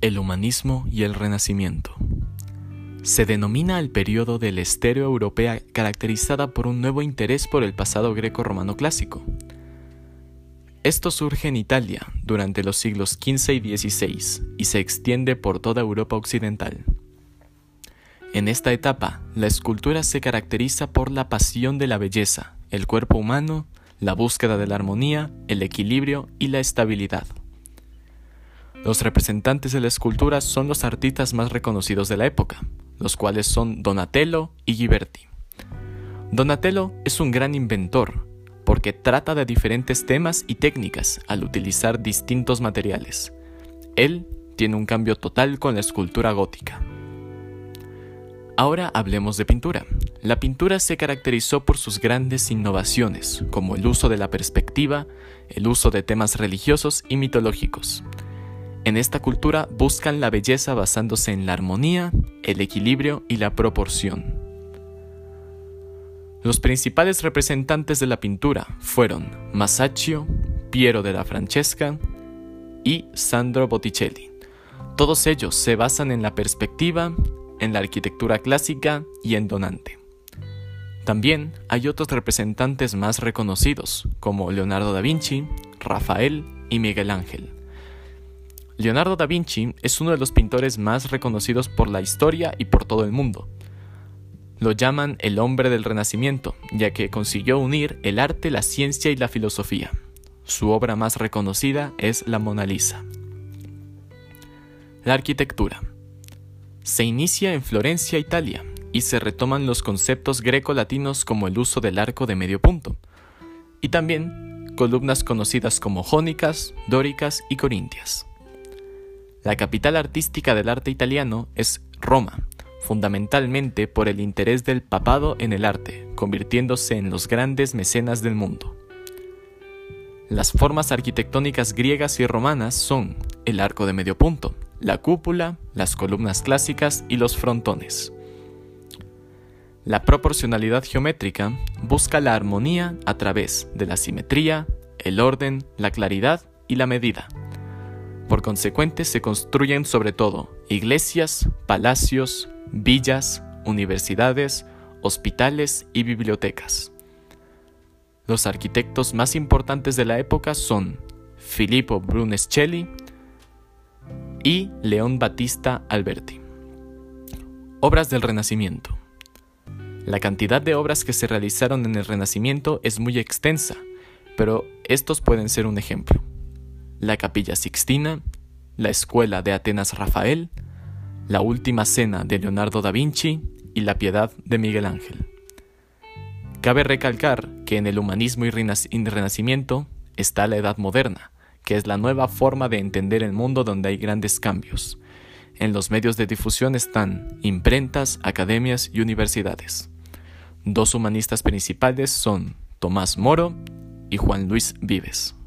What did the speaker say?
El humanismo y el renacimiento. Se denomina el periodo del estéreo europea caracterizada por un nuevo interés por el pasado greco-romano clásico. Esto surge en Italia durante los siglos XV y XVI y se extiende por toda Europa occidental. En esta etapa, la escultura se caracteriza por la pasión de la belleza, el cuerpo humano, la búsqueda de la armonía, el equilibrio y la estabilidad. Los representantes de la escultura son los artistas más reconocidos de la época, los cuales son Donatello y Ghiberti. Donatello es un gran inventor, porque trata de diferentes temas y técnicas al utilizar distintos materiales. Él tiene un cambio total con la escultura gótica. Ahora hablemos de pintura. La pintura se caracterizó por sus grandes innovaciones, como el uso de la perspectiva, el uso de temas religiosos y mitológicos. En esta cultura buscan la belleza basándose en la armonía, el equilibrio y la proporción. Los principales representantes de la pintura fueron Masaccio, Piero de la Francesca y Sandro Botticelli. Todos ellos se basan en la perspectiva, en la arquitectura clásica y en Donante. También hay otros representantes más reconocidos, como Leonardo da Vinci, Rafael y Miguel Ángel. Leonardo da Vinci es uno de los pintores más reconocidos por la historia y por todo el mundo. Lo llaman el hombre del Renacimiento, ya que consiguió unir el arte, la ciencia y la filosofía. Su obra más reconocida es la Mona Lisa. La arquitectura. Se inicia en Florencia, Italia, y se retoman los conceptos greco-latinos como el uso del arco de medio punto, y también columnas conocidas como jónicas, dóricas y corintias. La capital artística del arte italiano es Roma, fundamentalmente por el interés del papado en el arte, convirtiéndose en los grandes mecenas del mundo. Las formas arquitectónicas griegas y romanas son el arco de medio punto, la cúpula, las columnas clásicas y los frontones. La proporcionalidad geométrica busca la armonía a través de la simetría, el orden, la claridad y la medida. Por consecuente, se construyen sobre todo iglesias, palacios, villas, universidades, hospitales y bibliotecas. Los arquitectos más importantes de la época son Filippo Brunelleschi y León Battista Alberti. Obras del Renacimiento. La cantidad de obras que se realizaron en el Renacimiento es muy extensa, pero estos pueden ser un ejemplo la Capilla Sixtina, la Escuela de Atenas Rafael, la Última Cena de Leonardo da Vinci y la Piedad de Miguel Ángel. Cabe recalcar que en el humanismo y renacimiento está la Edad Moderna, que es la nueva forma de entender el mundo donde hay grandes cambios. En los medios de difusión están imprentas, academias y universidades. Dos humanistas principales son Tomás Moro y Juan Luis Vives.